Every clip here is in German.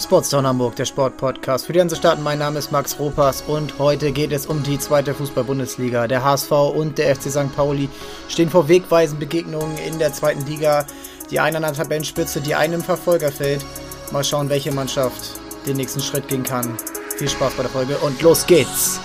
Sportstown Hamburg, der Sportpodcast für die Hansestaaten. Mein Name ist Max Ropas und heute geht es um die zweite Fußball-Bundesliga. Der HSV und der FC St. Pauli stehen vor wegweisenden Begegnungen in der zweiten Liga. Die eine an der Tabellenspitze, die eine im Verfolgerfeld. Mal schauen, welche Mannschaft den nächsten Schritt gehen kann. Viel Spaß bei der Folge und los geht's!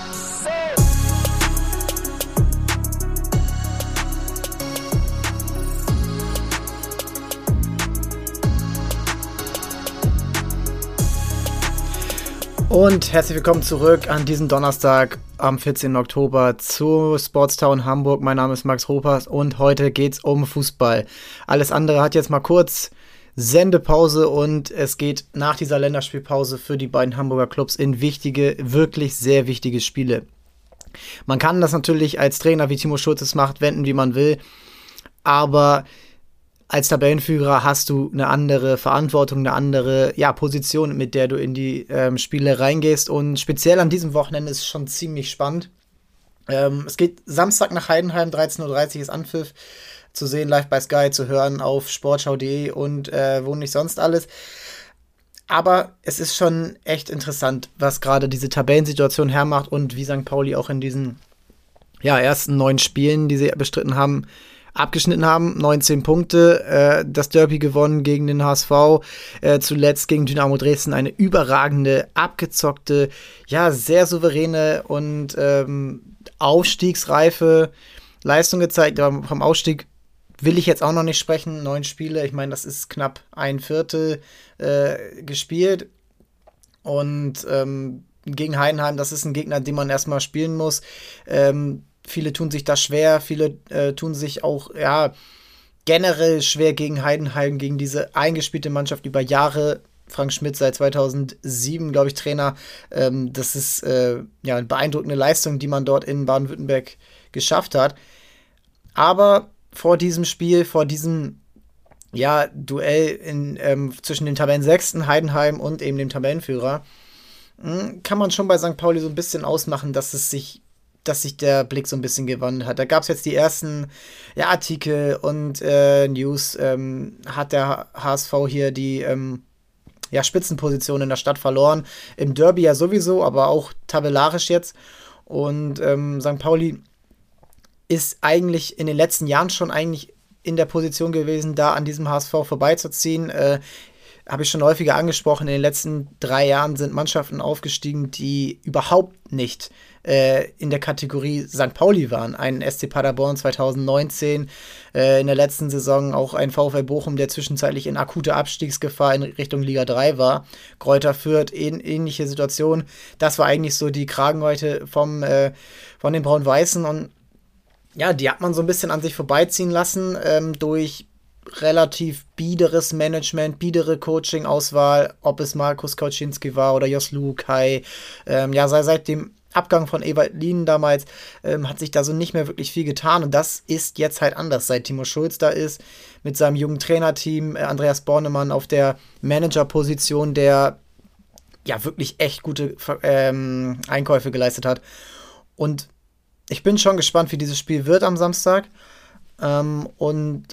Und herzlich willkommen zurück an diesem Donnerstag am 14. Oktober zu Sportstown Hamburg. Mein Name ist Max Ropas und heute geht's um Fußball. Alles andere hat jetzt mal kurz Sendepause und es geht nach dieser Länderspielpause für die beiden Hamburger Clubs in wichtige, wirklich sehr wichtige Spiele. Man kann das natürlich als Trainer, wie Timo Schulz es macht, wenden, wie man will, aber als Tabellenführer hast du eine andere Verantwortung, eine andere ja, Position, mit der du in die ähm, Spiele reingehst. Und speziell an diesem Wochenende ist es schon ziemlich spannend. Ähm, es geht Samstag nach Heidenheim, 13.30 Uhr ist Anpfiff. Zu sehen live bei Sky, zu hören auf sportschau.de und äh, wo nicht sonst alles. Aber es ist schon echt interessant, was gerade diese Tabellensituation hermacht und wie St. Pauli auch in diesen ja, ersten neun Spielen, die sie bestritten haben, abgeschnitten haben. 19 Punkte, äh, das Derby gewonnen gegen den HSV, äh, zuletzt gegen Dynamo Dresden eine überragende, abgezockte, ja, sehr souveräne und ähm, aufstiegsreife Leistung gezeigt. Aber vom Ausstieg will ich jetzt auch noch nicht sprechen. Neun Spiele, ich meine, das ist knapp ein Viertel äh, gespielt. Und ähm, gegen Heidenheim, das ist ein Gegner, den man erstmal spielen muss. Ähm, viele tun sich da schwer, viele äh, tun sich auch, ja, generell schwer gegen Heidenheim, gegen diese eingespielte Mannschaft über Jahre. Frank Schmidt seit 2007, glaube ich, Trainer. Ähm, das ist äh, ja eine beeindruckende Leistung, die man dort in Baden-Württemberg geschafft hat. Aber vor diesem Spiel, vor diesem ja, Duell in, ähm, zwischen den Tabellensechsten Heidenheim und eben dem Tabellenführer, mh, hm, kann man schon bei St. Pauli so ein bisschen ausmachen, dass es sich dass sich der Blick so ein bisschen gewandelt hat. Da gab es jetzt die ersten ja, Artikel und äh, News. Ähm, hat der HSV hier die ähm, ja, Spitzenposition in der Stadt verloren. Im Derby ja sowieso, aber auch tabellarisch jetzt. Und ähm, St. Pauli ist eigentlich in den letzten Jahren schon eigentlich in der Position gewesen, da an diesem HSV vorbeizuziehen. Äh, habe ich schon häufiger angesprochen, in den letzten drei Jahren sind Mannschaften aufgestiegen, die überhaupt nicht äh, in der Kategorie St. Pauli waren. Ein SC Paderborn 2019, äh, in der letzten Saison auch ein VfL Bochum, der zwischenzeitlich in akute Abstiegsgefahr in Richtung Liga 3 war. Kräuter Fürth, ähn ähnliche Situation. Das war eigentlich so die Kragenweite vom, äh, von den Braun-Weißen und ja, die hat man so ein bisschen an sich vorbeiziehen lassen ähm, durch relativ biederes Management, biedere Coaching-Auswahl, ob es Markus Kauczynski war oder Jos Lukai. Ähm, ja, seit dem Abgang von Ewald Lien damals ähm, hat sich da so nicht mehr wirklich viel getan und das ist jetzt halt anders, seit Timo Schulz da ist, mit seinem jungen Trainerteam, äh, Andreas Bornemann auf der Managerposition, der ja wirklich echt gute ähm, Einkäufe geleistet hat. Und ich bin schon gespannt, wie dieses Spiel wird am Samstag. Ähm, und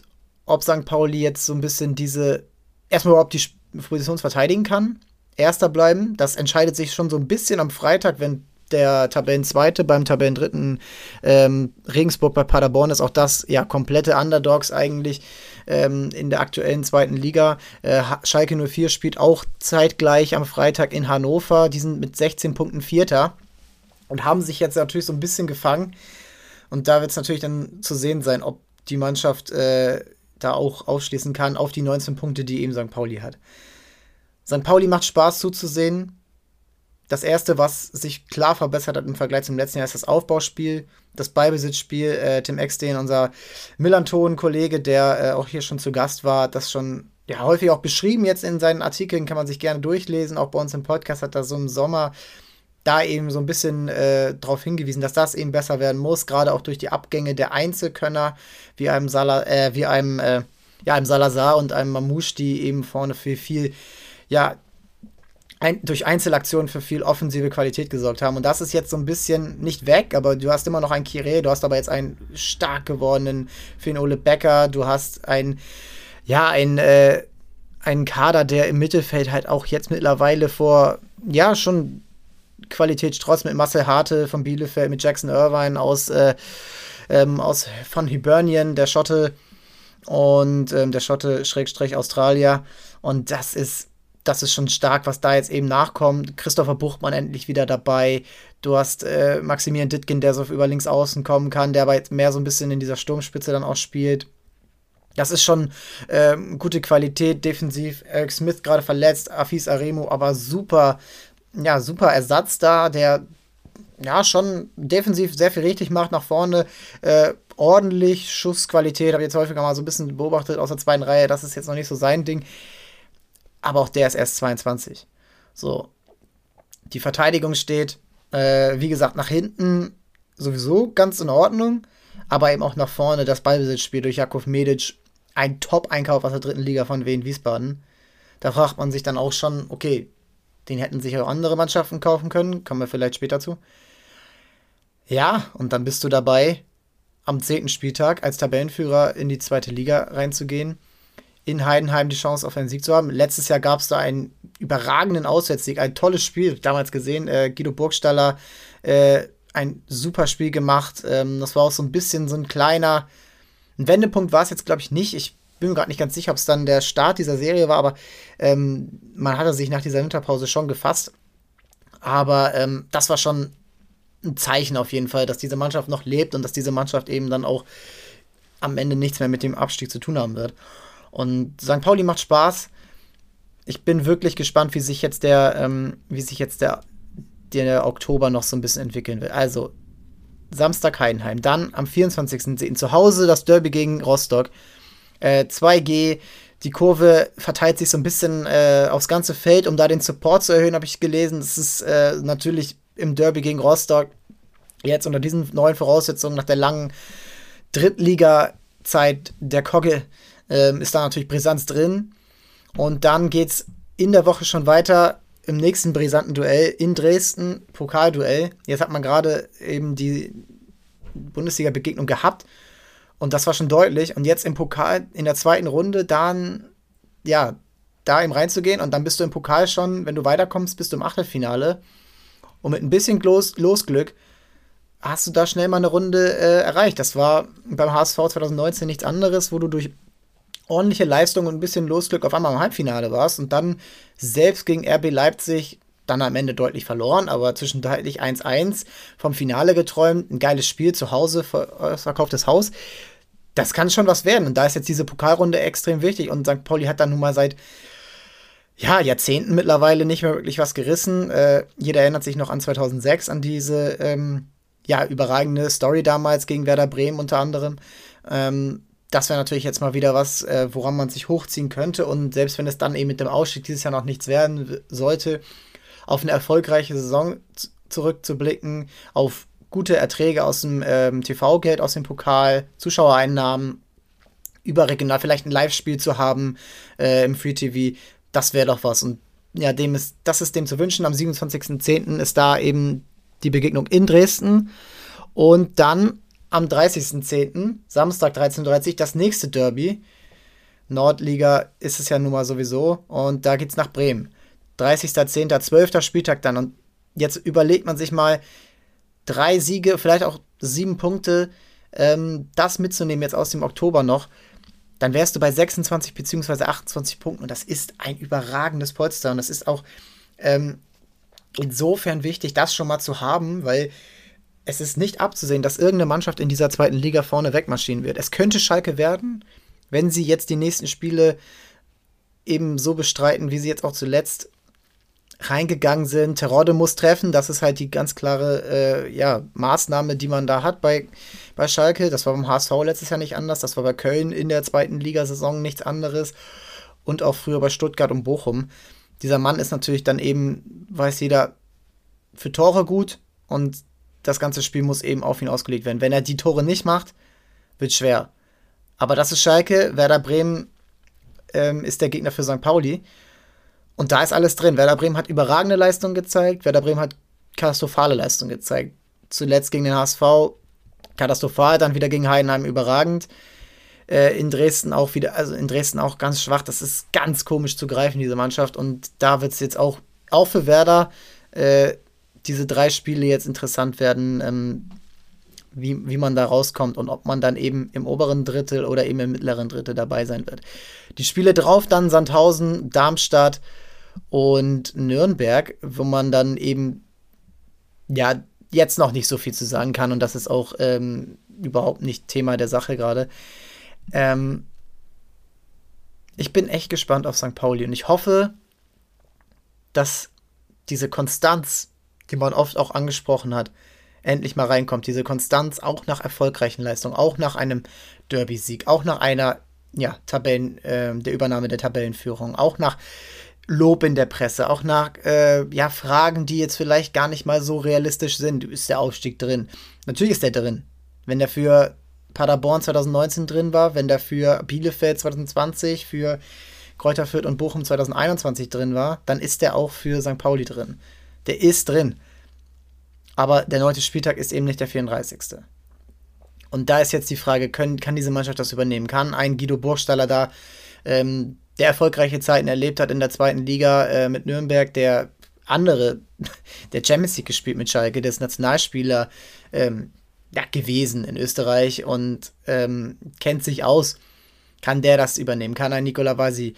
ob St. Pauli jetzt so ein bisschen diese, erstmal überhaupt die Position verteidigen kann, Erster bleiben. Das entscheidet sich schon so ein bisschen am Freitag, wenn der Tabellenzweite beim Tabellendritten ähm, Regensburg bei Paderborn ist. Auch das ja komplette Underdogs eigentlich ähm, in der aktuellen zweiten Liga. Äh, Schalke 04 spielt auch zeitgleich am Freitag in Hannover. Die sind mit 16 Punkten Vierter und haben sich jetzt natürlich so ein bisschen gefangen. Und da wird es natürlich dann zu sehen sein, ob die Mannschaft äh, da auch aufschließen kann auf die 19 Punkte, die eben St. Pauli hat. St. Pauli macht Spaß zuzusehen. Das erste, was sich klar verbessert hat im Vergleich zum letzten Jahr, ist das Aufbauspiel, das Beibesitzspiel. Äh, Tim Eckstein, unser Millanton-Kollege, der äh, auch hier schon zu Gast war, das schon ja, häufig auch beschrieben jetzt in seinen Artikeln, kann man sich gerne durchlesen. Auch bei uns im Podcast hat er so im Sommer da eben so ein bisschen äh, darauf hingewiesen, dass das eben besser werden muss, gerade auch durch die Abgänge der Einzelkönner, wie einem, Sala, äh, wie einem, äh, ja, einem Salazar und einem Mamouche, die eben vorne für viel, ja, ein, durch Einzelaktionen für viel offensive Qualität gesorgt haben. Und das ist jetzt so ein bisschen nicht weg, aber du hast immer noch einen Kire, du hast aber jetzt einen stark gewordenen Finn Ole Becker, du hast ein, ja, ein, äh, einen Kader, der im Mittelfeld halt auch jetzt mittlerweile vor, ja, schon Qualitätstrotz mit Marcel Harte von Bielefeld, mit Jackson Irvine aus, äh, ähm, aus von Hibernian, der Schotte und ähm, der Schotte Schrägstrich Australier. Und das ist, das ist schon stark, was da jetzt eben nachkommt. Christopher Buchmann endlich wieder dabei. Du hast äh, Maximilian Dittgen, der so über links außen kommen kann, der aber jetzt mehr so ein bisschen in dieser Sturmspitze dann auch spielt. Das ist schon äh, gute Qualität defensiv. Eric Smith gerade verletzt, Afis Aremo aber super, ja, super Ersatz da, der ja schon defensiv sehr viel richtig macht nach vorne. Äh, ordentlich Schussqualität, habe ich jetzt häufiger mal so ein bisschen beobachtet aus der zweiten Reihe. Das ist jetzt noch nicht so sein Ding. Aber auch der ist erst 22. So. Die Verteidigung steht, äh, wie gesagt, nach hinten sowieso ganz in Ordnung. Aber eben auch nach vorne das Ballbesitzspiel durch Jakov Medic. Ein Top-Einkauf aus der dritten Liga von Wien Wiesbaden. Da fragt man sich dann auch schon, okay, den hätten sich auch andere Mannschaften kaufen können. Kommen wir vielleicht später zu. Ja, und dann bist du dabei, am zehnten Spieltag als Tabellenführer in die zweite Liga reinzugehen. In Heidenheim die Chance auf einen Sieg zu haben. Letztes Jahr gab es da einen überragenden Auswärtssieg, ein tolles Spiel, damals gesehen. Äh, Guido Burgstaller, äh, ein super Spiel gemacht. Ähm, das war auch so ein bisschen so ein kleiner ein Wendepunkt war es jetzt, glaube ich, nicht. Ich bin mir gerade nicht ganz sicher, ob es dann der Start dieser Serie war, aber ähm, man hatte sich nach dieser Winterpause schon gefasst. Aber ähm, das war schon ein Zeichen auf jeden Fall, dass diese Mannschaft noch lebt und dass diese Mannschaft eben dann auch am Ende nichts mehr mit dem Abstieg zu tun haben wird. Und St. Pauli macht Spaß. Ich bin wirklich gespannt, wie sich jetzt der, ähm, wie sich jetzt der, der Oktober noch so ein bisschen entwickeln wird. Also Samstag Heidenheim. Dann am 24.10. zu Hause das Derby gegen Rostock. Äh, 2G. Die Kurve verteilt sich so ein bisschen äh, aufs ganze Feld, um da den Support zu erhöhen, habe ich gelesen. Das ist äh, natürlich im Derby gegen Rostock jetzt unter diesen neuen Voraussetzungen nach der langen Drittliga-Zeit der Kogge ähm, ist da natürlich Brisanz drin. Und dann geht es in der Woche schon weiter im nächsten brisanten Duell in Dresden, Pokalduell. Jetzt hat man gerade eben die Bundesliga-Begegnung gehabt und das war schon deutlich. Und jetzt im Pokal in der zweiten Runde dann, ja, da eben reinzugehen und dann bist du im Pokal schon, wenn du weiterkommst, bist du im Achtelfinale. Und mit ein bisschen Los Losglück hast du da schnell mal eine Runde äh, erreicht. Das war beim HSV 2019 nichts anderes, wo du durch ordentliche Leistung und ein bisschen Losglück auf einmal im Halbfinale warst und dann selbst gegen RB Leipzig dann am Ende deutlich verloren, aber zwischenzeitlich 1-1 vom Finale geträumt, ein geiles Spiel zu Hause, verkauftes Haus. Das kann schon was werden und da ist jetzt diese Pokalrunde extrem wichtig und St. Pauli hat dann nun mal seit ja, Jahrzehnten mittlerweile nicht mehr wirklich was gerissen. Äh, jeder erinnert sich noch an 2006, an diese ähm, ja, überragende Story damals gegen Werder Bremen unter anderem. Ähm, das wäre natürlich jetzt mal wieder was, äh, woran man sich hochziehen könnte. Und selbst wenn es dann eben mit dem Ausstieg dieses Jahr noch nichts werden sollte, auf eine erfolgreiche Saison zurückzublicken, auf gute Erträge aus dem ähm, TV-Geld, aus dem Pokal, Zuschauereinnahmen, überregional vielleicht ein Live-Spiel zu haben äh, im Free TV, das wäre doch was. Und ja, dem ist, das ist dem zu wünschen. Am 27.10. ist da eben die Begegnung in Dresden. Und dann am 30.10., Samstag 13.30 Uhr, das nächste Derby. Nordliga ist es ja nun mal sowieso. Und da geht's nach Bremen. 30.10., 12. Spieltag dann. Und jetzt überlegt man sich mal, drei Siege, vielleicht auch sieben Punkte, ähm, das mitzunehmen jetzt aus dem Oktober noch. Dann wärst du bei 26 bzw. 28 Punkten. Und das ist ein überragendes Polster. Und das ist auch ähm, insofern wichtig, das schon mal zu haben, weil es ist nicht abzusehen, dass irgendeine Mannschaft in dieser zweiten Liga vorne wegmarschieren wird. Es könnte Schalke werden, wenn sie jetzt die nächsten Spiele eben so bestreiten, wie sie jetzt auch zuletzt reingegangen sind. Terode muss treffen, das ist halt die ganz klare äh, ja, Maßnahme, die man da hat bei, bei Schalke. Das war beim HSV letztes Jahr nicht anders, das war bei Köln in der zweiten Ligasaison nichts anderes und auch früher bei Stuttgart und Bochum. Dieser Mann ist natürlich dann eben, weiß jeder, für Tore gut und das ganze Spiel muss eben auf ihn ausgelegt werden. Wenn er die Tore nicht macht, wird schwer. Aber das ist Schalke. Werder Bremen ähm, ist der Gegner für St. Pauli. Und da ist alles drin. Werder Bremen hat überragende Leistungen gezeigt. Werder Bremen hat katastrophale Leistungen gezeigt. Zuletzt gegen den HSV katastrophal, dann wieder gegen Heidenheim überragend. Äh, in Dresden auch wieder, also in Dresden auch ganz schwach. Das ist ganz komisch zu greifen, diese Mannschaft. Und da wird es jetzt auch, auch für Werder, äh, diese drei Spiele jetzt interessant werden, ähm, wie, wie man da rauskommt und ob man dann eben im oberen Drittel oder eben im mittleren Drittel dabei sein wird. Die Spiele drauf dann Sandhausen, Darmstadt und Nürnberg, wo man dann eben ja jetzt noch nicht so viel zu sagen kann und das ist auch ähm, überhaupt nicht Thema der Sache gerade. Ähm, ich bin echt gespannt auf St. Pauli und ich hoffe, dass diese Konstanz, die man oft auch angesprochen hat, endlich mal reinkommt. Diese Konstanz auch nach erfolgreichen Leistungen, auch nach einem Derby-Sieg, auch nach einer ja, Tabellen, äh, der Übernahme der Tabellenführung, auch nach Lob in der Presse, auch nach äh, ja, Fragen, die jetzt vielleicht gar nicht mal so realistisch sind. Ist der Aufstieg drin? Natürlich ist der drin. Wenn der für Paderborn 2019 drin war, wenn der für Bielefeld 2020, für Kräuter Fürth und Bochum 2021 drin war, dann ist der auch für St. Pauli drin. Der ist drin. Aber der neunte Spieltag ist eben nicht der 34. Und da ist jetzt die Frage, können, kann diese Mannschaft das übernehmen? Kann ein Guido Burgstaller da, ähm, der erfolgreiche Zeiten erlebt hat in der zweiten Liga äh, mit Nürnberg, der andere, der Champions League gespielt mit Schalke, der ist Nationalspieler ähm, ja, gewesen in Österreich und ähm, kennt sich aus. Kann der das übernehmen? Kann ein Nicola Vasi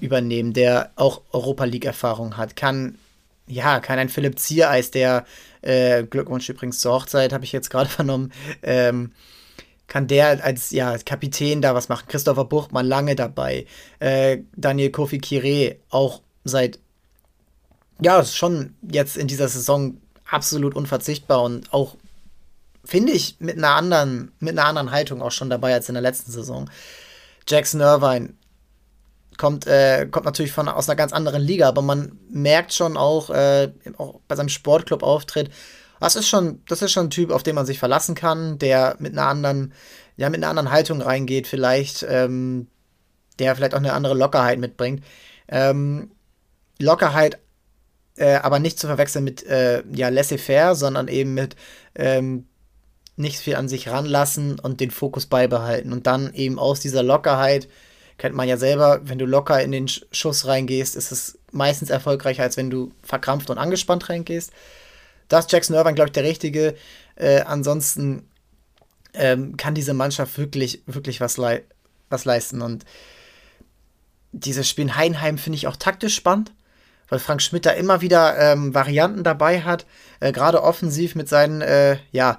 übernehmen, der auch Europa League-Erfahrung hat? Kann, ja, kann ein Philipp Ziereis, der äh, Glückwunsch übrigens zur Hochzeit, habe ich jetzt gerade vernommen, ähm, kann der als ja, Kapitän da was machen. Christopher Buchmann lange dabei. Äh, Daniel Kofi Kire auch seit, ja, schon jetzt in dieser Saison absolut unverzichtbar und auch, finde ich, mit einer anderen, mit einer anderen Haltung auch schon dabei als in der letzten Saison. Jackson Irvine kommt, äh, kommt natürlich von, aus einer ganz anderen Liga, aber man merkt schon auch, äh, auch bei seinem Sportclub-Auftritt, das ist schon, das ist schon ein Typ, auf den man sich verlassen kann, der mit einer anderen, ja, mit einer anderen Haltung reingeht, vielleicht, ähm, der vielleicht auch eine andere Lockerheit mitbringt. Ähm, Lockerheit, äh, aber nicht zu verwechseln mit äh, ja, laissez-faire, sondern eben mit ähm, nicht viel an sich ranlassen und den Fokus beibehalten und dann eben aus dieser Lockerheit kennt man ja selber, wenn du locker in den Schuss reingehst, ist es meistens erfolgreicher, als wenn du verkrampft und angespannt reingehst. Da ist Jackson Irvine, glaube ich, der Richtige. Äh, ansonsten ähm, kann diese Mannschaft wirklich, wirklich was, lei was leisten. Und dieses Spiel in Heinheim finde ich auch taktisch spannend, weil Frank Schmidt da immer wieder ähm, Varianten dabei hat, äh, gerade offensiv mit seinen, äh, ja,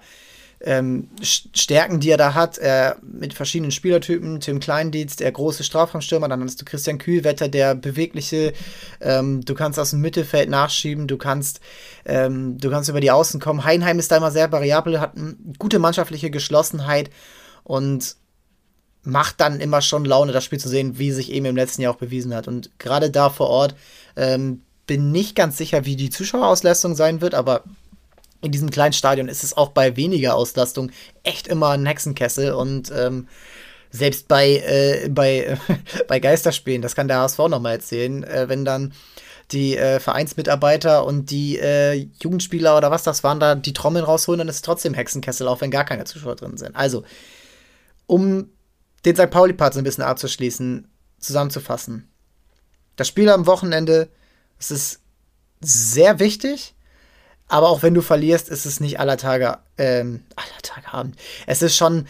ähm, Stärken, die er da hat, äh, mit verschiedenen Spielertypen. Tim Kleindienst, der große Strafraumstürmer, dann hast du Christian Kühlwetter, der bewegliche. Ähm, du kannst aus dem Mittelfeld nachschieben, du kannst, ähm, du kannst über die Außen kommen. Heinheim ist da immer sehr variabel, hat eine gute mannschaftliche Geschlossenheit und macht dann immer schon Laune, das Spiel zu sehen, wie sich eben im letzten Jahr auch bewiesen hat. Und gerade da vor Ort ähm, bin nicht ganz sicher, wie die Zuschauerauslastung sein wird, aber in diesem kleinen Stadion ist es auch bei weniger Auslastung echt immer ein Hexenkessel und ähm, selbst bei, äh, bei, bei Geisterspielen, das kann der HSV nochmal erzählen, äh, wenn dann die äh, Vereinsmitarbeiter und die äh, Jugendspieler oder was das waren, da die Trommeln rausholen, dann ist es trotzdem Hexenkessel, auch wenn gar keine Zuschauer drin sind. Also, um den St. Pauli-Part so ein bisschen abzuschließen, zusammenzufassen. Das Spiel am Wochenende, es ist sehr wichtig, aber auch wenn du verlierst, ist es nicht aller Tage, ähm, aller Tage Abend. Es ist schon,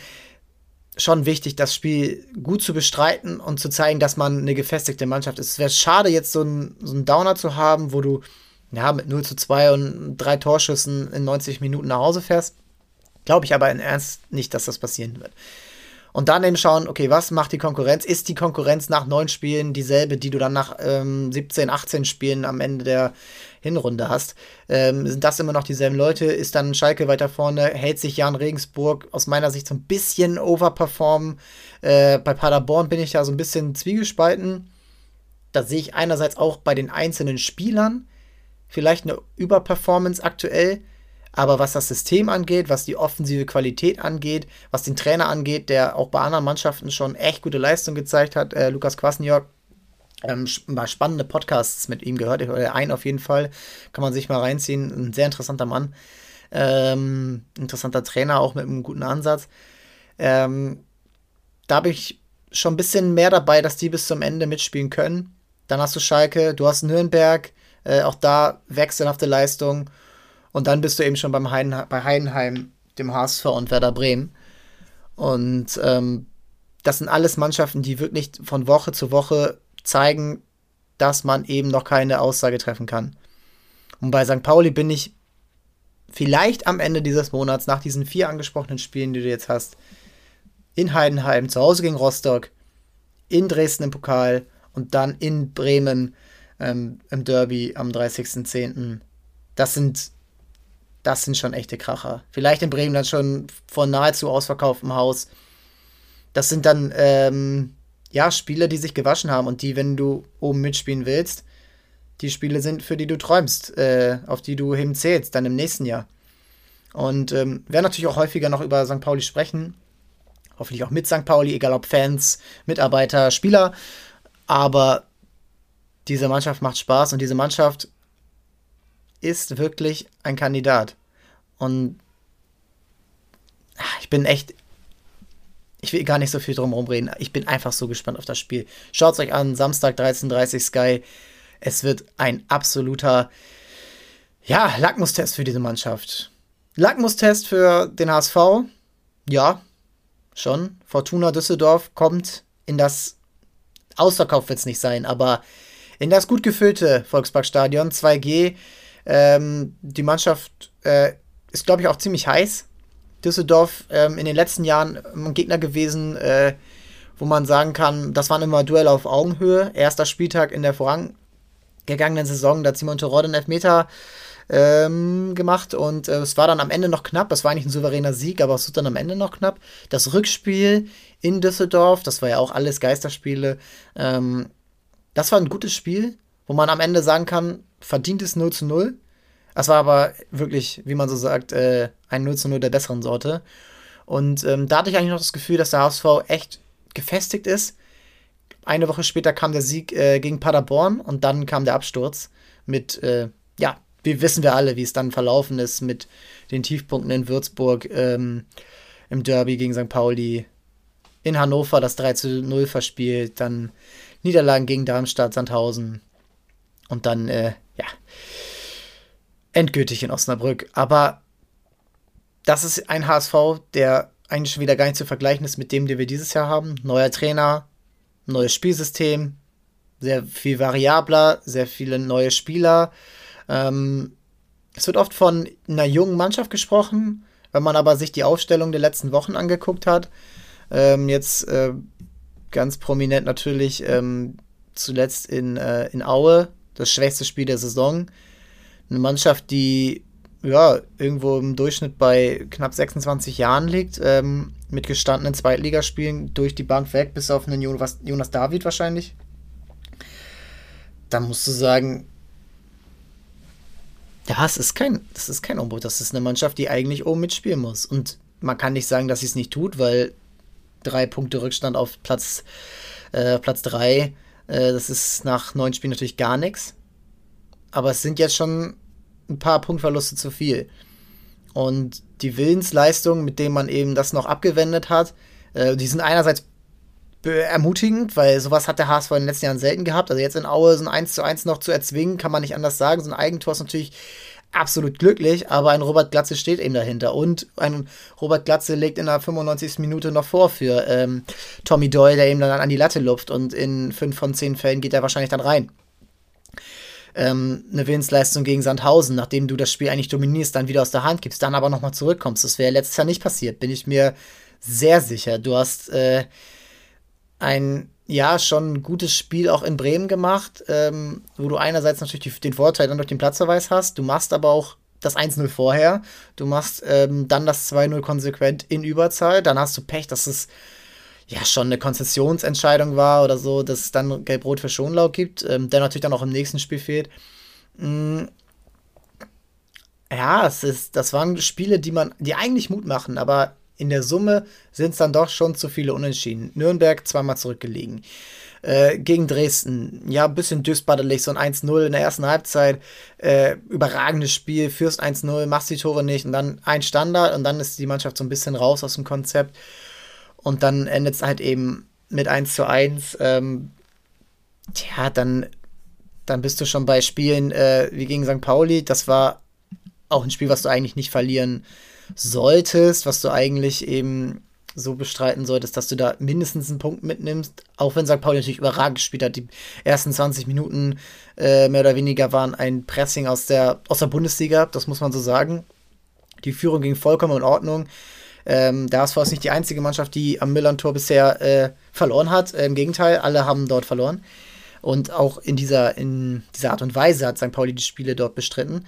schon wichtig, das Spiel gut zu bestreiten und zu zeigen, dass man eine gefestigte Mannschaft ist. Es wäre schade, jetzt so einen so Downer zu haben, wo du ja, mit 0 zu 2 und drei Torschüssen in 90 Minuten nach Hause fährst. Glaube ich aber in Ernst nicht, dass das passieren wird. Und dann eben schauen, okay, was macht die Konkurrenz? Ist die Konkurrenz nach neun Spielen dieselbe, die du dann nach ähm, 17, 18 Spielen am Ende der Hinrunde hast? Ähm, sind das immer noch dieselben Leute? Ist dann Schalke weiter vorne? Hält sich Jan Regensburg aus meiner Sicht so ein bisschen overperformen? Äh, bei Paderborn bin ich da so ein bisschen zwiegespalten. Da sehe ich einerseits auch bei den einzelnen Spielern vielleicht eine Überperformance aktuell. Aber was das System angeht, was die offensive Qualität angeht, was den Trainer angeht, der auch bei anderen Mannschaften schon echt gute Leistung gezeigt hat, äh, Lukas Kwasniok, ähm, mal spannende Podcasts mit ihm gehört, oder einen auf jeden Fall, kann man sich mal reinziehen, ein sehr interessanter Mann, ähm, interessanter Trainer, auch mit einem guten Ansatz. Ähm, da habe ich schon ein bisschen mehr dabei, dass die bis zum Ende mitspielen können. Dann hast du Schalke, du hast Nürnberg, äh, auch da wechselhafte Leistung. Und dann bist du eben schon beim Heiden, bei Heidenheim, dem HSV und Werder Bremen. Und ähm, das sind alles Mannschaften, die wirklich von Woche zu Woche zeigen, dass man eben noch keine Aussage treffen kann. Und bei St. Pauli bin ich vielleicht am Ende dieses Monats, nach diesen vier angesprochenen Spielen, die du jetzt hast, in Heidenheim, zu Hause gegen Rostock, in Dresden im Pokal und dann in Bremen ähm, im Derby am 30.10. Das sind, das sind schon echte Kracher. Vielleicht in Bremen dann schon vor nahezu ausverkauftem Haus. Das sind dann ähm, ja Spiele, die sich gewaschen haben und die, wenn du oben mitspielen willst, die Spiele sind, für die du träumst, äh, auf die du hinzählst, dann im nächsten Jahr. Und ähm, werden natürlich auch häufiger noch über St. Pauli sprechen. Hoffentlich auch mit St. Pauli, egal ob Fans, Mitarbeiter, Spieler. Aber diese Mannschaft macht Spaß und diese Mannschaft ist wirklich ein Kandidat. Und ah, ich bin echt. Ich will gar nicht so viel drum reden. Ich bin einfach so gespannt auf das Spiel. Schaut es euch an, Samstag 13.30 Sky. Es wird ein absoluter, ja, Lackmustest für diese Mannschaft. Lackmustest für den HSV. Ja, schon. Fortuna Düsseldorf kommt in das Ausverkauf wird es nicht sein, aber in das gut gefüllte Volksparkstadion 2G. Ähm, die Mannschaft äh, ist, glaube ich, auch ziemlich heiß. Düsseldorf ähm, in den letzten Jahren ein Gegner gewesen, äh, wo man sagen kann, das waren immer Duelle auf Augenhöhe. Erster Spieltag in der vorangegangenen Saison, da hat Simon Terodde einen Elfmeter ähm, gemacht und äh, es war dann am Ende noch knapp. Es war eigentlich ein souveräner Sieg, aber es wird dann am Ende noch knapp. Das Rückspiel in Düsseldorf, das war ja auch alles Geisterspiele. Ähm, das war ein gutes Spiel, wo man am Ende sagen kann, verdientes 0 zu 0. Das war aber wirklich, wie man so sagt, äh, ein 0 zu 0 der besseren Sorte. Und ähm, da hatte ich eigentlich noch das Gefühl, dass der HSV echt gefestigt ist. Eine Woche später kam der Sieg äh, gegen Paderborn und dann kam der Absturz mit, äh, ja, wie wissen wir alle, wie es dann verlaufen ist mit den Tiefpunkten in Würzburg, ähm, im Derby gegen St. Pauli, in Hannover das 3 zu 0 verspielt, dann Niederlagen gegen Darmstadt, Sandhausen und dann, äh, ja, endgültig in Osnabrück. Aber das ist ein HSV, der eigentlich schon wieder gar nicht zu vergleichen ist mit dem, den wir dieses Jahr haben. Neuer Trainer, neues Spielsystem, sehr viel variabler, sehr viele neue Spieler. Ähm, es wird oft von einer jungen Mannschaft gesprochen, wenn man aber sich die Aufstellung der letzten Wochen angeguckt hat. Ähm, jetzt äh, ganz prominent natürlich ähm, zuletzt in, äh, in Aue, das schwächste Spiel der Saison. Eine Mannschaft, die ja irgendwo im Durchschnitt bei knapp 26 Jahren liegt, ähm, mit gestandenen Zweitligaspielen durch die Bank weg, bis auf einen Jonas, Jonas David wahrscheinlich. Da musst du sagen, ja, es ist kein, das ist kein Umbruch. Das ist eine Mannschaft, die eigentlich oben mitspielen muss. Und man kann nicht sagen, dass sie es nicht tut, weil drei Punkte Rückstand auf Platz, äh, Platz drei, äh, das ist nach neun Spielen natürlich gar nichts. Aber es sind jetzt schon ein paar Punktverluste zu viel. Und die Willensleistung, mit dem man eben das noch abgewendet hat, äh, die sind einerseits ermutigend, weil sowas hat der HSV in den letzten Jahren selten gehabt. Also jetzt in Aue so ein 1 zu 1 noch zu erzwingen, kann man nicht anders sagen. So ein Eigentor ist natürlich absolut glücklich, aber ein Robert Glatze steht eben dahinter. Und ein Robert Glatze legt in der 95. Minute noch vor für ähm, Tommy Doyle, der ihm dann an die Latte lupft und in 5 von 10 Fällen geht er wahrscheinlich dann rein. Ähm, eine Willensleistung gegen Sandhausen, nachdem du das Spiel eigentlich dominierst, dann wieder aus der Hand gibst, dann aber nochmal zurückkommst. Das wäre letztes Jahr nicht passiert, bin ich mir sehr sicher. Du hast äh, ein ja schon ein gutes Spiel auch in Bremen gemacht, ähm, wo du einerseits natürlich den Vorteil dann durch den Platzverweis hast, du machst aber auch das 1-0 vorher, du machst ähm, dann das 2-0 konsequent in Überzahl, dann hast du Pech, dass es ja schon eine Konzessionsentscheidung war oder so, dass es dann Gelb-Rot für Schonlau gibt, ähm, der natürlich dann auch im nächsten Spiel fehlt. Mm, ja, es ist, das waren Spiele, die man, die eigentlich Mut machen, aber in der Summe sind es dann doch schon zu viele Unentschieden. Nürnberg zweimal zurückgelegen. Äh, gegen Dresden, ja, ein bisschen düstbaddelig, so ein 1-0 in der ersten Halbzeit. Äh, überragendes Spiel, führst 1-0, machst die Tore nicht und dann ein Standard und dann ist die Mannschaft so ein bisschen raus aus dem Konzept. Und dann endet es halt eben mit 1 zu 1, ähm, tja, dann, dann bist du schon bei Spielen äh, wie gegen St. Pauli. Das war auch ein Spiel, was du eigentlich nicht verlieren solltest, was du eigentlich eben so bestreiten solltest, dass du da mindestens einen Punkt mitnimmst, auch wenn St. Pauli natürlich überragend gespielt hat. Die ersten 20 Minuten äh, mehr oder weniger waren ein Pressing aus der, aus der Bundesliga, das muss man so sagen. Die Führung ging vollkommen in Ordnung. Ähm, der HSV ist nicht die einzige Mannschaft, die am Millern-Tor bisher äh, verloren hat. Äh, Im Gegenteil, alle haben dort verloren. Und auch in dieser, in dieser Art und Weise hat St. Pauli die Spiele dort bestritten.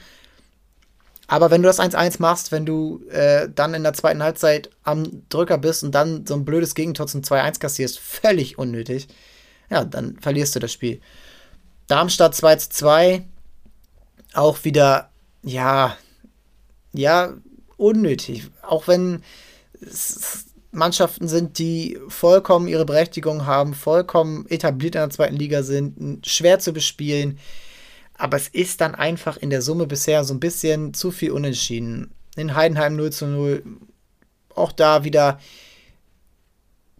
Aber wenn du das 1-1 machst, wenn du äh, dann in der zweiten Halbzeit am Drücker bist und dann so ein blödes Gegentor zum 2-1 kassierst, völlig unnötig, ja, dann verlierst du das Spiel. Darmstadt 2-2, auch wieder, ja, ja, unnötig. Auch wenn es Mannschaften sind, die vollkommen ihre Berechtigung haben, vollkommen etabliert in der zweiten Liga sind, schwer zu bespielen aber es ist dann einfach in der Summe bisher so ein bisschen zu viel unentschieden. In Heidenheim 0 zu 0. Auch da wieder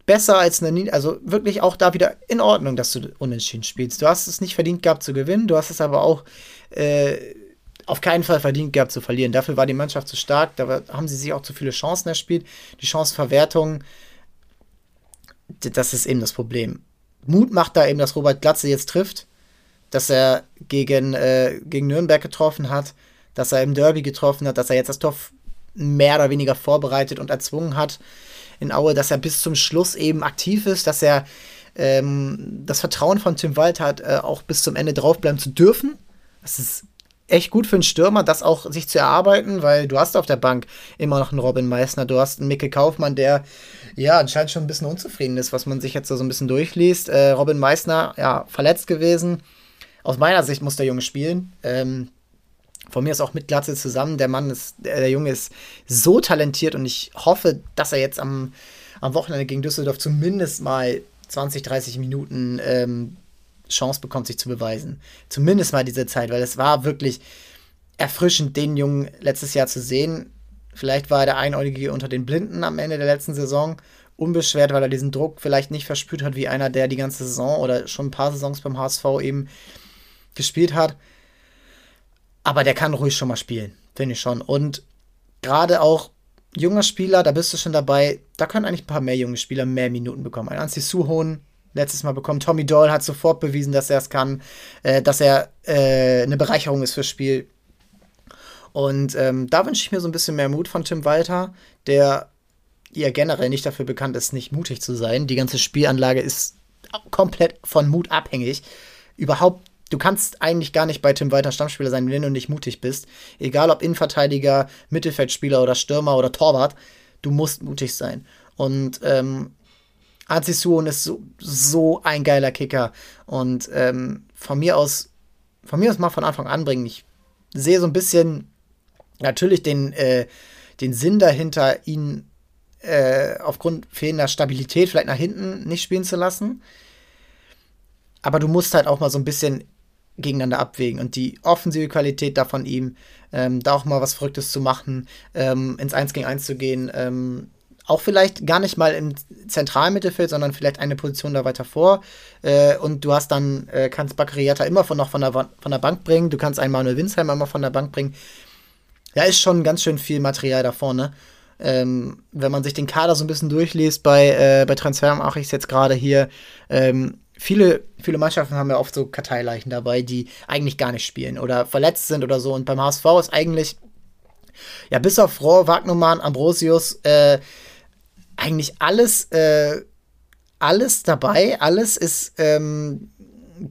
besser als eine, also wirklich auch da wieder in Ordnung, dass du unentschieden spielst. Du hast es nicht verdient gehabt zu gewinnen, du hast es aber auch äh, auf keinen Fall verdient gehabt zu verlieren. Dafür war die Mannschaft zu stark, da haben sie sich auch zu viele Chancen erspielt. Die Chancenverwertung, das ist eben das Problem. Mut macht da eben, dass Robert Glatze jetzt trifft dass er gegen, äh, gegen Nürnberg getroffen hat, dass er im Derby getroffen hat, dass er jetzt das Tor mehr oder weniger vorbereitet und erzwungen hat in Aue, dass er bis zum Schluss eben aktiv ist, dass er ähm, das Vertrauen von Tim Wald hat, äh, auch bis zum Ende draufbleiben zu dürfen. Das ist echt gut für einen Stürmer, das auch sich zu erarbeiten, weil du hast auf der Bank immer noch einen Robin Meissner, du hast einen Mikkel Kaufmann, der ja anscheinend schon ein bisschen unzufrieden ist, was man sich jetzt so ein bisschen durchliest. Äh, Robin Meissner, ja, verletzt gewesen, aus meiner Sicht muss der Junge spielen. Ähm, von mir ist auch mit Glatze zusammen. Der Mann ist, der, der, Junge ist so talentiert und ich hoffe, dass er jetzt am, am Wochenende gegen Düsseldorf zumindest mal 20, 30 Minuten ähm, Chance bekommt, sich zu beweisen. Zumindest mal diese Zeit, weil es war wirklich erfrischend, den Jungen letztes Jahr zu sehen. Vielleicht war er der Einäugige unter den Blinden am Ende der letzten Saison. Unbeschwert, weil er diesen Druck vielleicht nicht verspürt hat, wie einer, der die ganze Saison oder schon ein paar Saisons beim HSV eben gespielt hat. Aber der kann ruhig schon mal spielen, finde ich schon. Und gerade auch junger Spieler, da bist du schon dabei, da können eigentlich ein paar mehr junge Spieler mehr Minuten bekommen. Ein Anzi Suhon letztes Mal bekommen. Tommy Doyle hat sofort bewiesen, dass er es kann, äh, dass er äh, eine Bereicherung ist fürs Spiel. Und ähm, da wünsche ich mir so ein bisschen mehr Mut von Tim Walter, der ja generell nicht dafür bekannt ist, nicht mutig zu sein. Die ganze Spielanlage ist komplett von Mut abhängig. Überhaupt du kannst eigentlich gar nicht bei Tim Walter Stammspieler sein, wenn du nicht mutig bist. Egal ob Innenverteidiger, Mittelfeldspieler oder Stürmer oder Torwart, du musst mutig sein. Und ähm, Azisuon ist so, so ein geiler Kicker. Und ähm, von mir aus, von mir aus mal von Anfang an bringen. Ich sehe so ein bisschen natürlich den, äh, den Sinn dahinter, ihn äh, aufgrund fehlender Stabilität vielleicht nach hinten nicht spielen zu lassen. Aber du musst halt auch mal so ein bisschen gegeneinander abwägen und die offensive Qualität da von ihm, ähm, da auch mal was Verrücktes zu machen, ähm, ins 1 gegen 1 zu gehen, ähm, auch vielleicht gar nicht mal im zentralen Mittelfeld, sondern vielleicht eine Position da weiter vor. Äh, und du hast dann, äh, kannst Bakariata immer von, noch von der, von der Bank bringen, du kannst einen Manuel Winsheim immer von der Bank bringen. Da ist schon ganz schön viel Material da vorne. Ähm, wenn man sich den Kader so ein bisschen durchliest bei, äh, bei Transfer, mache ich es jetzt gerade hier, ähm, viele, viele Mannschaften haben ja oft so Karteileichen dabei, die eigentlich gar nicht spielen oder verletzt sind oder so. Und beim HSV ist eigentlich, ja, bis auf Rohr, Wagnumann, Ambrosius, äh, eigentlich alles, äh, alles dabei. Alles ist, ähm,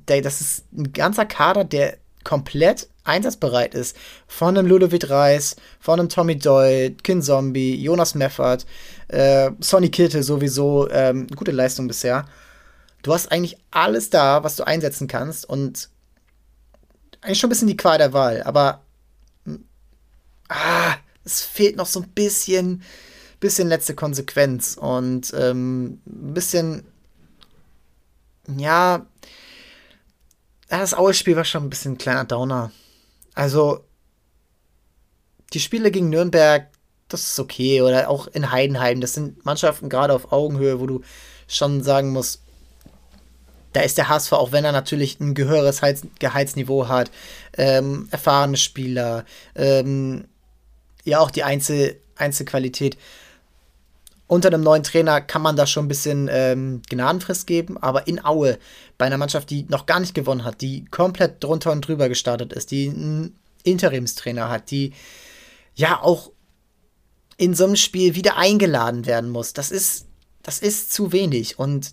der, das ist ein ganzer Kader, der komplett einsatzbereit ist. Von einem Ludovic Reis, von einem Tommy Doyle, Kin Zombie, Jonas Meffert, äh, Sonny Kittel sowieso, ähm, gute Leistung bisher. Du hast eigentlich alles da, was du einsetzen kannst und eigentlich schon ein bisschen die Qual der Wahl, aber ah, es fehlt noch so ein bisschen, bisschen letzte Konsequenz und ähm, ein bisschen, ja, das Aue-Spiel war schon ein bisschen ein kleiner Downer. Also, die Spiele gegen Nürnberg, das ist okay. Oder auch in Heidenheim, das sind Mannschaften gerade auf Augenhöhe, wo du schon sagen muss, da ist der HSV, auch wenn er natürlich ein gehöriges Gehaltsniveau hat, ähm, erfahrene Spieler, ähm, ja auch die Einzel Einzelqualität. Unter einem neuen Trainer kann man da schon ein bisschen ähm, Gnadenfrist geben, aber in Aue, bei einer Mannschaft, die noch gar nicht gewonnen hat, die komplett drunter und drüber gestartet ist, die einen Interimstrainer hat, die ja auch in so einem Spiel wieder eingeladen werden muss, das ist, das ist zu wenig. Und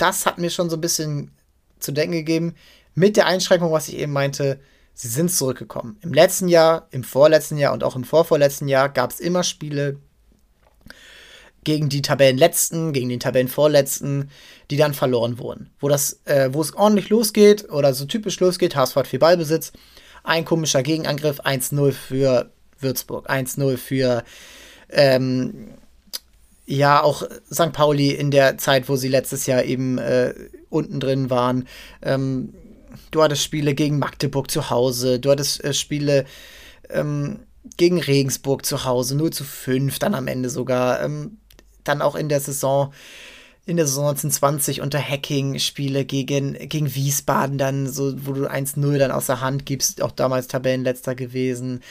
das hat mir schon so ein bisschen zu denken gegeben, mit der Einschränkung, was ich eben meinte, sie sind zurückgekommen. Im letzten Jahr, im vorletzten Jahr und auch im vorvorletzten Jahr gab es immer Spiele gegen die Tabellenletzten, gegen den Tabellenvorletzten, die dann verloren wurden. Wo das, äh, wo es ordentlich losgeht oder so typisch losgeht, HSV hat viel Ballbesitz, ein komischer Gegenangriff, 1-0 für Würzburg, 1-0 für ähm, ja auch St. Pauli in der Zeit, wo sie letztes Jahr eben äh, unten drin waren. Ähm, du hattest Spiele gegen Magdeburg zu Hause, du hattest äh, Spiele ähm, gegen Regensburg zu Hause, 0 zu 5 dann am Ende sogar. Ähm, dann auch in der Saison, in der Saison 1920 unter Hacking Spiele gegen, gegen Wiesbaden dann, so, wo du 1-0 dann aus der Hand gibst, auch damals Tabellenletzter gewesen.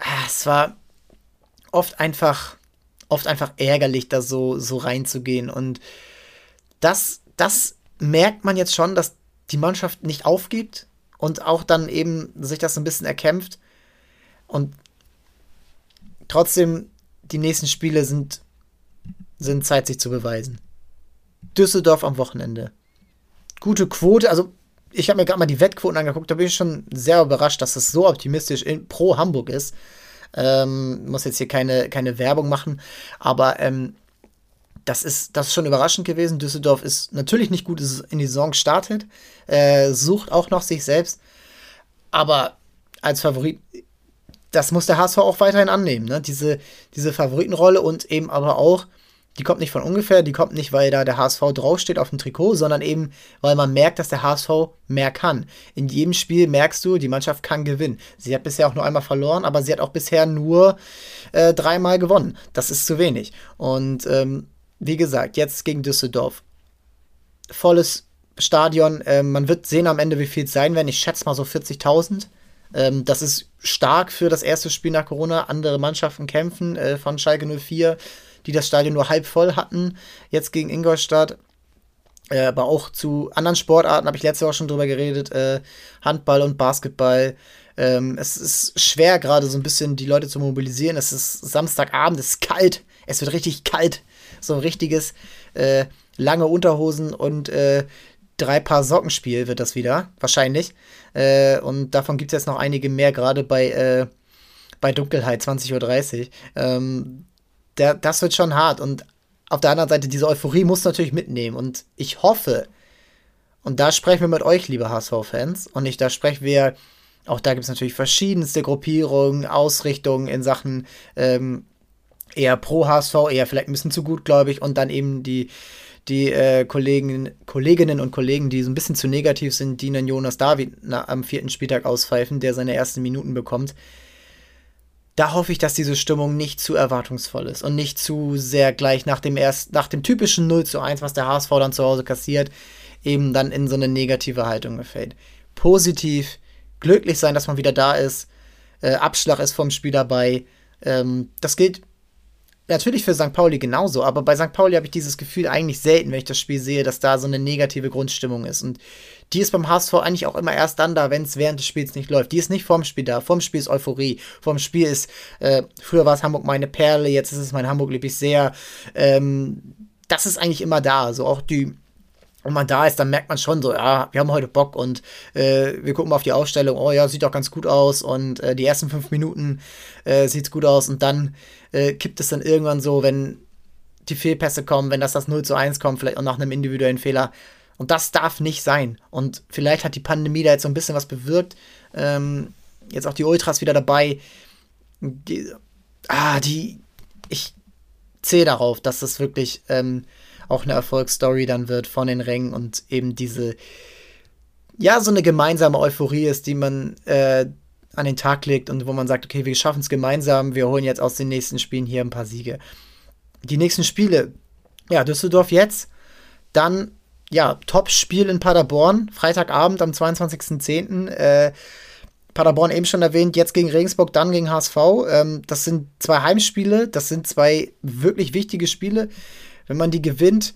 Ah, es war oft einfach, oft einfach ärgerlich, da so, so reinzugehen. Und das, das merkt man jetzt schon, dass die Mannschaft nicht aufgibt und auch dann eben sich das ein bisschen erkämpft. Und trotzdem, die nächsten Spiele sind, sind Zeit, sich zu beweisen. Düsseldorf am Wochenende. Gute Quote, also ich habe mir gerade mal die Wettquoten angeguckt, da bin ich schon sehr überrascht, dass es so optimistisch in, pro Hamburg ist. Ähm, muss jetzt hier keine, keine Werbung machen, aber ähm, das ist, das ist schon überraschend gewesen. Düsseldorf ist natürlich nicht gut in die Saison gestartet, äh, sucht auch noch sich selbst, aber als Favorit, das muss der HSV auch weiterhin annehmen, ne? diese, diese Favoritenrolle und eben aber auch die kommt nicht von ungefähr, die kommt nicht, weil da der HSV draufsteht auf dem Trikot, sondern eben, weil man merkt, dass der HSV mehr kann. In jedem Spiel merkst du, die Mannschaft kann gewinnen. Sie hat bisher auch nur einmal verloren, aber sie hat auch bisher nur äh, dreimal gewonnen. Das ist zu wenig. Und ähm, wie gesagt, jetzt gegen Düsseldorf. Volles Stadion. Äh, man wird sehen am Ende, wie viel es sein werden. Ich schätze mal so 40.000. Ähm, das ist stark für das erste Spiel nach Corona. Andere Mannschaften kämpfen äh, von Schalke 04 die das Stadion nur halb voll hatten, jetzt gegen Ingolstadt. Äh, aber auch zu anderen Sportarten habe ich letzte Woche schon drüber geredet, äh, Handball und Basketball. Ähm, es ist schwer, gerade so ein bisschen die Leute zu mobilisieren. Es ist Samstagabend, es ist kalt, es wird richtig kalt. So ein richtiges äh, lange Unterhosen und drei Paar Sockenspiel wird das wieder, wahrscheinlich. Und davon gibt es jetzt noch einige mehr, gerade bei, bei Dunkelheit, 20.30 Uhr. Der, das wird schon hart. Und auf der anderen Seite, diese Euphorie muss natürlich mitnehmen. Und ich hoffe, und da sprechen wir mit euch, liebe HSV-Fans, und nicht da sprechen wir, auch da gibt es natürlich verschiedenste Gruppierungen, Ausrichtungen in Sachen ähm, eher pro HSV, eher vielleicht ein bisschen zu gutgläubig und dann eben die, die äh, Kollegen, Kolleginnen und Kollegen, die so ein bisschen zu negativ sind, die einen Jonas David na, am vierten Spieltag auspfeifen, der seine ersten Minuten bekommt da hoffe ich, dass diese Stimmung nicht zu erwartungsvoll ist und nicht zu sehr gleich nach dem erst, nach dem typischen 0 zu 1, was der HSV dann zu Hause kassiert, eben dann in so eine negative Haltung gefällt. Positiv, glücklich sein, dass man wieder da ist, äh, Abschlag ist vom Spiel dabei. Ähm, das gilt natürlich für St. Pauli genauso, aber bei St. Pauli habe ich dieses Gefühl eigentlich selten, wenn ich das Spiel sehe, dass da so eine negative Grundstimmung ist. Und die ist beim HSV eigentlich auch immer erst dann da, wenn es während des Spiels nicht läuft. Die ist nicht vorm Spiel da. Vorm Spiel ist Euphorie. Vorm Spiel ist, äh, früher war es Hamburg meine Perle, jetzt ist es mein Hamburg lieb ich sehr. Ähm, das ist eigentlich immer da. So auch die wenn man da ist, dann merkt man schon so, ja, wir haben heute Bock und äh, wir gucken mal auf die Aufstellung, oh ja, sieht doch ganz gut aus und äh, die ersten fünf Minuten äh, sieht's gut aus und dann äh, kippt es dann irgendwann so, wenn die Fehlpässe kommen, wenn das das 0 zu 1 kommt, vielleicht auch nach einem individuellen Fehler. Und das darf nicht sein. Und vielleicht hat die Pandemie da jetzt so ein bisschen was bewirkt. Ähm, jetzt auch die Ultras wieder dabei. Die, ah, die, ich zähle darauf, dass das wirklich ähm, auch eine Erfolgsstory dann wird von den Rängen und eben diese, ja, so eine gemeinsame Euphorie ist, die man äh, an den Tag legt und wo man sagt, okay, wir schaffen es gemeinsam, wir holen jetzt aus den nächsten Spielen hier ein paar Siege. Die nächsten Spiele, ja, Düsseldorf jetzt, Dann, ja, Top-Spiel in Paderborn, Freitagabend am 22.10. Äh, Paderborn eben schon erwähnt, jetzt gegen Regensburg, dann gegen HSV. Ähm, das sind zwei Heimspiele, das sind zwei wirklich wichtige Spiele. Wenn man die gewinnt,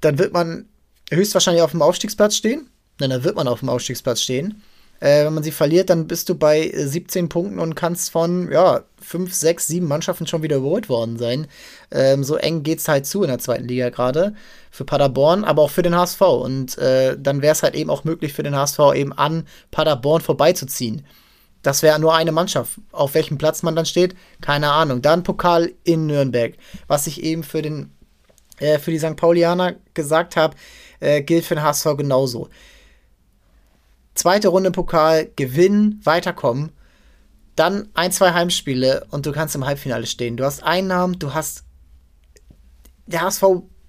dann wird man höchstwahrscheinlich auf dem Aufstiegsplatz stehen. Nein, dann wird man auf dem Aufstiegsplatz stehen. Äh, wenn man sie verliert, dann bist du bei 17 äh, Punkten und kannst von ja, 5, 6, 7 Mannschaften schon wieder überholt worden sein. Ähm, so eng geht es halt zu in der zweiten Liga gerade. Für Paderborn, aber auch für den HSV. Und äh, dann wäre es halt eben auch möglich für den HSV eben an Paderborn vorbeizuziehen. Das wäre nur eine Mannschaft. Auf welchem Platz man dann steht, keine Ahnung. Dann Pokal in Nürnberg. Was ich eben für, den, äh, für die St. Paulianer gesagt habe, äh, gilt für den HSV genauso zweite Runde Pokal, gewinnen, weiterkommen, dann ein, zwei Heimspiele und du kannst im Halbfinale stehen. Du hast Einnahmen, du hast. Der HSV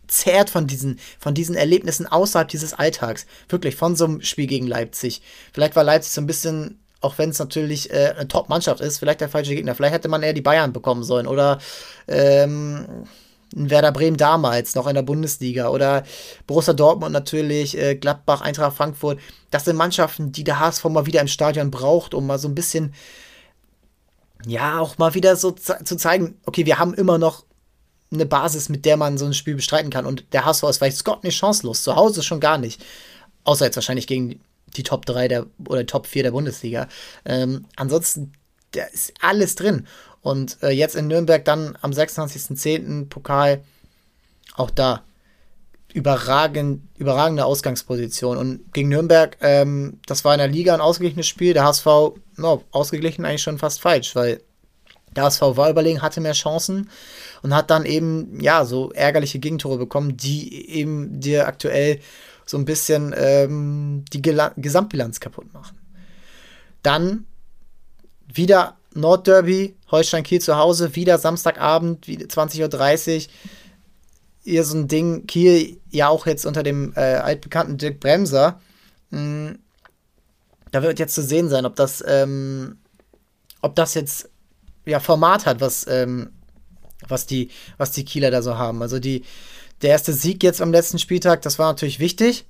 zehrt von diesen, von diesen Erlebnissen außerhalb dieses Alltags. Wirklich, von so einem Spiel gegen Leipzig. Vielleicht war Leipzig so ein bisschen, auch wenn es natürlich äh, eine Top-Mannschaft ist, vielleicht der falsche Gegner. Vielleicht hätte man eher die Bayern bekommen sollen oder ähm, Werder Bremen damals noch in der Bundesliga oder Borussia Dortmund natürlich, äh, Gladbach, Eintracht Frankfurt. Das sind Mannschaften, die der HSV mal wieder im Stadion braucht, um mal so ein bisschen, ja, auch mal wieder so zu zeigen, okay, wir haben immer noch eine Basis, mit der man so ein Spiel bestreiten kann. Und der HSV ist vielleicht Gott nicht chancenlos, zu Hause schon gar nicht. Außer jetzt wahrscheinlich gegen die Top 3 der, oder Top 4 der Bundesliga. Ähm, ansonsten, da ist alles drin. Und äh, jetzt in Nürnberg dann am 26.10. Pokal, auch da überragend, überragende Ausgangsposition. Und gegen Nürnberg, ähm, das war in der Liga ein ausgeglichenes Spiel. Der HSV, no, ausgeglichen eigentlich schon fast falsch, weil der HSV war überlegen, hatte mehr Chancen und hat dann eben, ja, so ärgerliche Gegentore bekommen, die eben dir aktuell so ein bisschen ähm, die Gel Gesamtbilanz kaputt machen. Dann wieder Nordderby, Holstein Kiel zu Hause, wieder Samstagabend, 20.30 Uhr. Hier so ein Ding, Kiel ja auch jetzt unter dem äh, altbekannten Dirk Bremser. Mhm. Da wird jetzt zu sehen sein, ob das, ähm, ob das jetzt ja Format hat, was, ähm, was, die, was die Kieler da so haben. Also die, der erste Sieg jetzt am letzten Spieltag, das war natürlich wichtig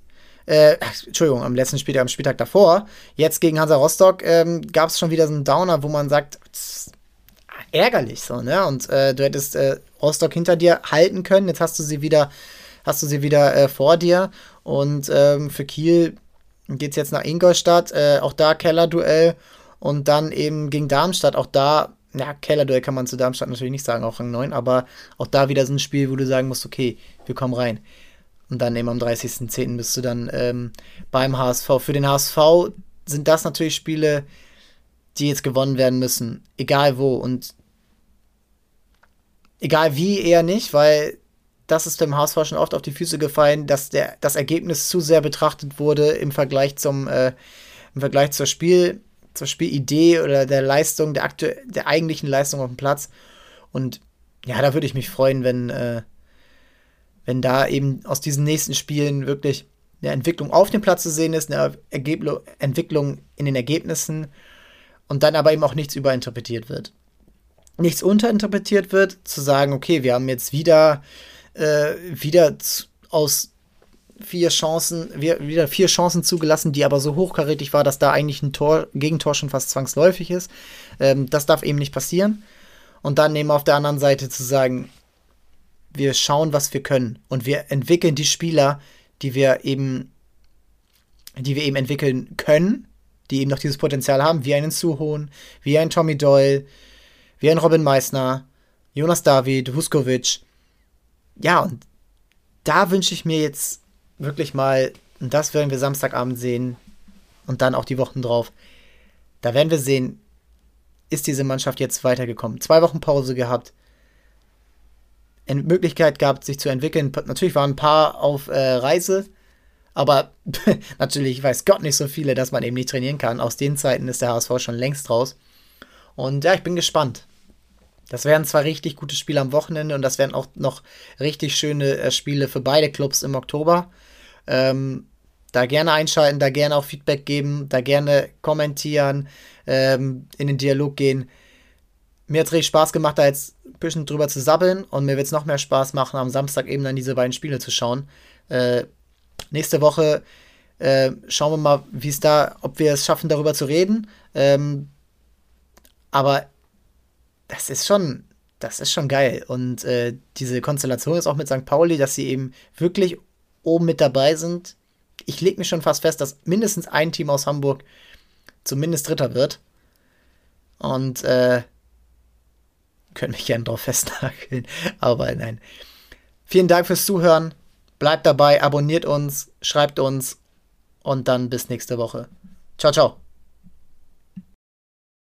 äh, Entschuldigung, am letzten Spieltag, am Spieltag davor, jetzt gegen Hansa Rostock, ähm, gab es schon wieder so einen Downer, wo man sagt, ärgerlich so, ne? Und äh, du hättest äh, Rostock hinter dir halten können, jetzt hast du sie wieder, hast du sie wieder äh, vor dir. Und ähm, für Kiel geht es jetzt nach Ingolstadt, äh, auch da Keller-Duell und dann eben gegen Darmstadt, auch da, ja, Keller-Duell kann man zu Darmstadt natürlich nicht sagen, auch Rang 9, aber auch da wieder so ein Spiel, wo du sagen musst, okay, wir kommen rein. Und dann eben am 30.10. bist du dann ähm, beim HSV. Für den HSV sind das natürlich Spiele, die jetzt gewonnen werden müssen. Egal wo. Und egal wie, eher nicht, weil das ist dem HSV schon oft auf die Füße gefallen, dass der, das Ergebnis zu sehr betrachtet wurde im Vergleich zum, äh, im Vergleich zur Spiel, zur Spielidee oder der Leistung, der, aktu der eigentlichen Leistung auf dem Platz. Und ja, da würde ich mich freuen, wenn, äh, wenn da eben aus diesen nächsten Spielen wirklich eine Entwicklung auf dem Platz zu sehen ist, eine Ergebl Entwicklung in den Ergebnissen und dann aber eben auch nichts überinterpretiert wird. Nichts unterinterpretiert wird, zu sagen, okay, wir haben jetzt wieder, äh, wieder aus vier Chancen, wir, wieder vier Chancen zugelassen, die aber so hochkarätig war, dass da eigentlich ein Tor, Gegentor schon fast zwangsläufig ist. Ähm, das darf eben nicht passieren. Und dann eben auf der anderen Seite zu sagen, wir schauen, was wir können und wir entwickeln die Spieler, die wir eben, die wir eben entwickeln können, die eben noch dieses Potenzial haben, wie einen Suhon, wie ein Tommy Doyle, wie ein Robin Meissner, Jonas David, Vuskovic. Ja, und da wünsche ich mir jetzt wirklich mal, und das werden wir Samstagabend sehen und dann auch die Wochen drauf, da werden wir sehen, ist diese Mannschaft jetzt weitergekommen. Zwei Wochen Pause gehabt, Möglichkeit gehabt, sich zu entwickeln. Natürlich waren ein paar auf äh, Reise, aber natürlich weiß Gott nicht so viele, dass man eben nicht trainieren kann. Aus den Zeiten ist der HSV schon längst raus. Und ja, ich bin gespannt. Das werden zwar richtig gute Spiele am Wochenende und das werden auch noch richtig schöne äh, Spiele für beide Clubs im Oktober. Ähm, da gerne einschalten, da gerne auch Feedback geben, da gerne kommentieren, ähm, in den Dialog gehen. Mir hat es richtig Spaß gemacht, da jetzt ein bisschen drüber zu sabbeln und mir wird es noch mehr Spaß machen, am Samstag eben dann diese beiden Spiele zu schauen, Äh, nächste Woche äh, schauen wir mal, wie es da, ob wir es schaffen, darüber zu reden. Ähm, aber das ist schon, das ist schon geil. Und äh, diese Konstellation ist auch mit St. Pauli, dass sie eben wirklich oben mit dabei sind. Ich lege mich schon fast fest, dass mindestens ein Team aus Hamburg zumindest Dritter wird. Und äh, können mich gerne drauf festnageln. Aber nein. Vielen Dank fürs Zuhören. Bleibt dabei, abonniert uns, schreibt uns und dann bis nächste Woche. Ciao, ciao.